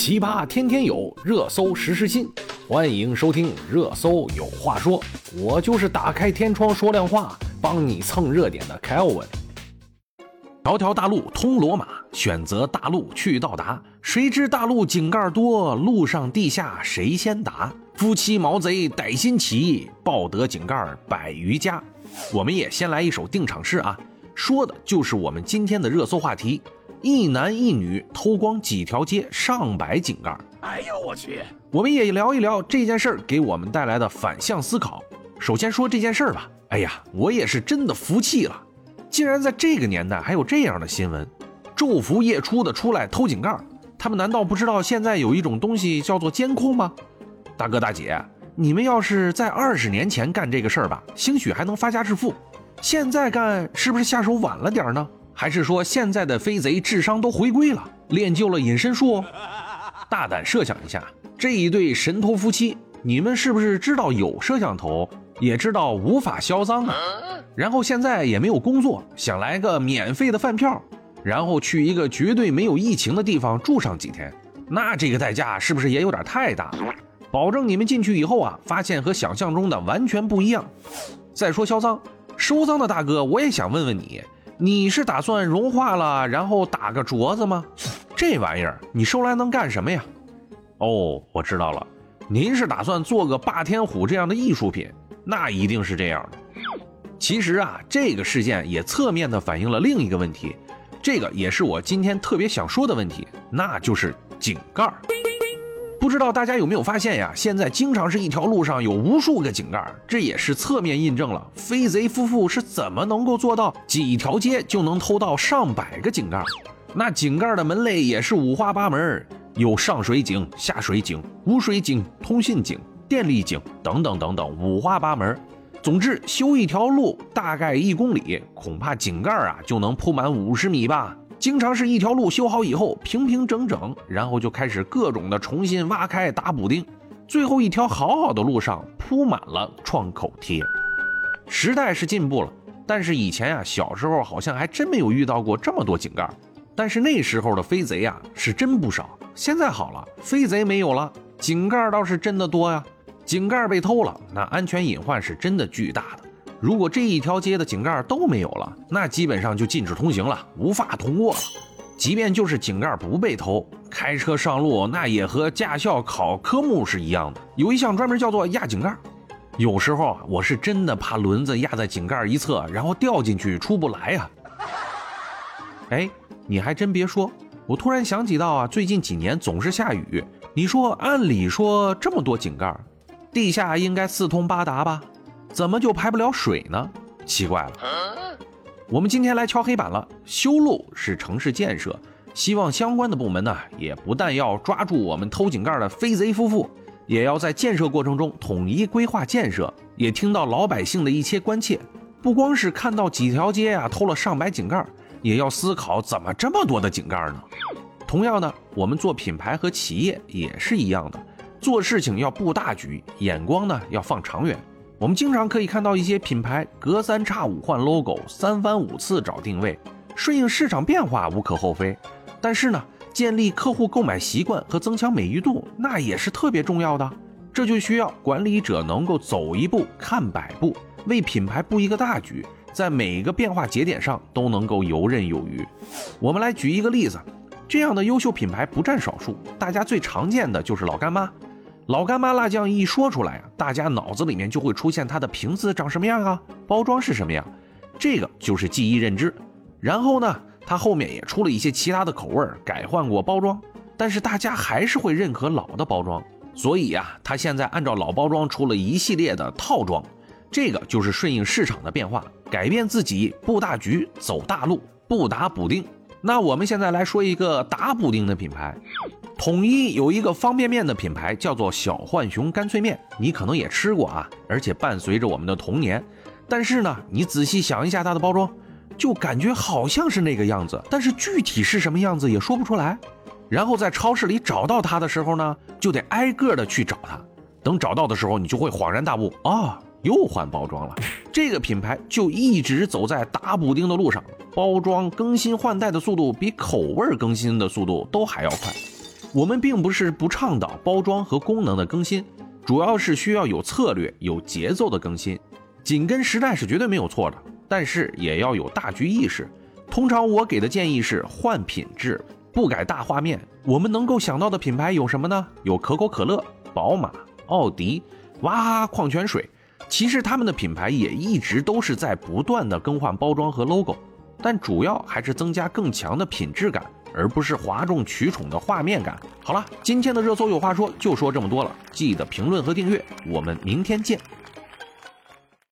奇葩天天有，热搜时时新。欢迎收听《热搜有话说》，我就是打开天窗说亮话，帮你蹭热点的凯欧文。条条大路通罗马，选择大路去到达。谁知大路井盖多，路上地下谁先达？夫妻毛贼歹心齐，抱得井盖百余家。我们也先来一首定场诗啊，说的就是我们今天的热搜话题。一男一女偷光几条街，上百井盖。哎呦我去！我们也聊一聊这件事儿给我们带来的反向思考。首先说这件事儿吧，哎呀，我也是真的服气了，竟然在这个年代还有这样的新闻，昼伏夜出的出来偷井盖。他们难道不知道现在有一种东西叫做监控吗？大哥大姐，你们要是在二十年前干这个事儿吧，兴许还能发家致富，现在干是不是下手晚了点呢？还是说现在的飞贼智商都回归了，练就了隐身术？大胆设想一下，这一对神偷夫妻，你们是不是知道有摄像头，也知道无法销赃啊？然后现在也没有工作，想来个免费的饭票，然后去一个绝对没有疫情的地方住上几天，那这个代价是不是也有点太大？保证你们进去以后啊，发现和想象中的完全不一样。再说销赃，收赃的大哥，我也想问问你。你是打算融化了，然后打个镯子吗？这玩意儿你收来能干什么呀？哦，我知道了，您是打算做个霸天虎这样的艺术品，那一定是这样的。其实啊，这个事件也侧面的反映了另一个问题，这个也是我今天特别想说的问题，那就是井盖。不知道大家有没有发现呀？现在经常是一条路上有无数个井盖，这也是侧面印证了飞贼夫妇是怎么能够做到几条街就能偷到上百个井盖。那井盖的门类也是五花八门，有上水井、下水井、污水井、通信井、电力井等等等等，五花八门。总之，修一条路大概一公里，恐怕井盖啊就能铺满五十米吧。经常是一条路修好以后平平整整，然后就开始各种的重新挖开打补丁，最后一条好好的路上铺满了创口贴。时代是进步了，但是以前啊，小时候好像还真没有遇到过这么多井盖。但是那时候的飞贼啊是真不少。现在好了，飞贼没有了，井盖倒是真的多呀。井盖被偷了，那安全隐患是真的巨大的。如果这一条街的井盖都没有了，那基本上就禁止通行了，无法通过了。即便就是井盖不被偷，开车上路那也和驾校考科目是一样的，有一项专门叫做压井盖。有时候啊，我是真的怕轮子压在井盖一侧，然后掉进去出不来呀。哎，你还真别说，我突然想起到啊，最近几年总是下雨，你说按理说这么多井盖，地下应该四通八达吧？怎么就排不了水呢？奇怪了，我们今天来敲黑板了。修路是城市建设，希望相关的部门呢，也不但要抓住我们偷井盖的飞贼夫妇，也要在建设过程中统一规划建设。也听到老百姓的一些关切，不光是看到几条街啊偷了上百井盖，也要思考怎么这么多的井盖呢？同样呢，我们做品牌和企业也是一样的，做事情要布大局，眼光呢要放长远。我们经常可以看到一些品牌隔三差五换 logo，三番五次找定位，顺应市场变化无可厚非。但是呢，建立客户购买习惯和增强美誉度，那也是特别重要的。这就需要管理者能够走一步看百步，为品牌布一个大局，在每一个变化节点上都能够游刃有余。我们来举一个例子，这样的优秀品牌不占少数，大家最常见的就是老干妈。老干妈辣酱一说出来啊，大家脑子里面就会出现它的瓶子长什么样啊，包装是什么样，这个就是记忆认知。然后呢，它后面也出了一些其他的口味，改换过包装，但是大家还是会认可老的包装。所以呀，它现在按照老包装出了一系列的套装，这个就是顺应市场的变化，改变自己，布大局，走大路，不打补丁。那我们现在来说一个打补丁的品牌。统一有一个方便面的品牌叫做小浣熊干脆面，你可能也吃过啊，而且伴随着我们的童年。但是呢，你仔细想一下它的包装，就感觉好像是那个样子，但是具体是什么样子也说不出来。然后在超市里找到它的时候呢，就得挨个的去找它。等找到的时候，你就会恍然大悟啊，又换包装了。这个品牌就一直走在打补丁的路上，包装更新换代的速度比口味更新的速度都还要快。我们并不是不倡导包装和功能的更新，主要是需要有策略、有节奏的更新。紧跟时代是绝对没有错的，但是也要有大局意识。通常我给的建议是换品质，不改大画面。我们能够想到的品牌有什么呢？有可口可乐、宝马、奥迪、娃哈哈矿泉水。其实他们的品牌也一直都是在不断的更换包装和 logo，但主要还是增加更强的品质感。而不是哗众取宠的画面感。好了，今天的热搜有话说就说这么多了，记得评论和订阅，我们明天见。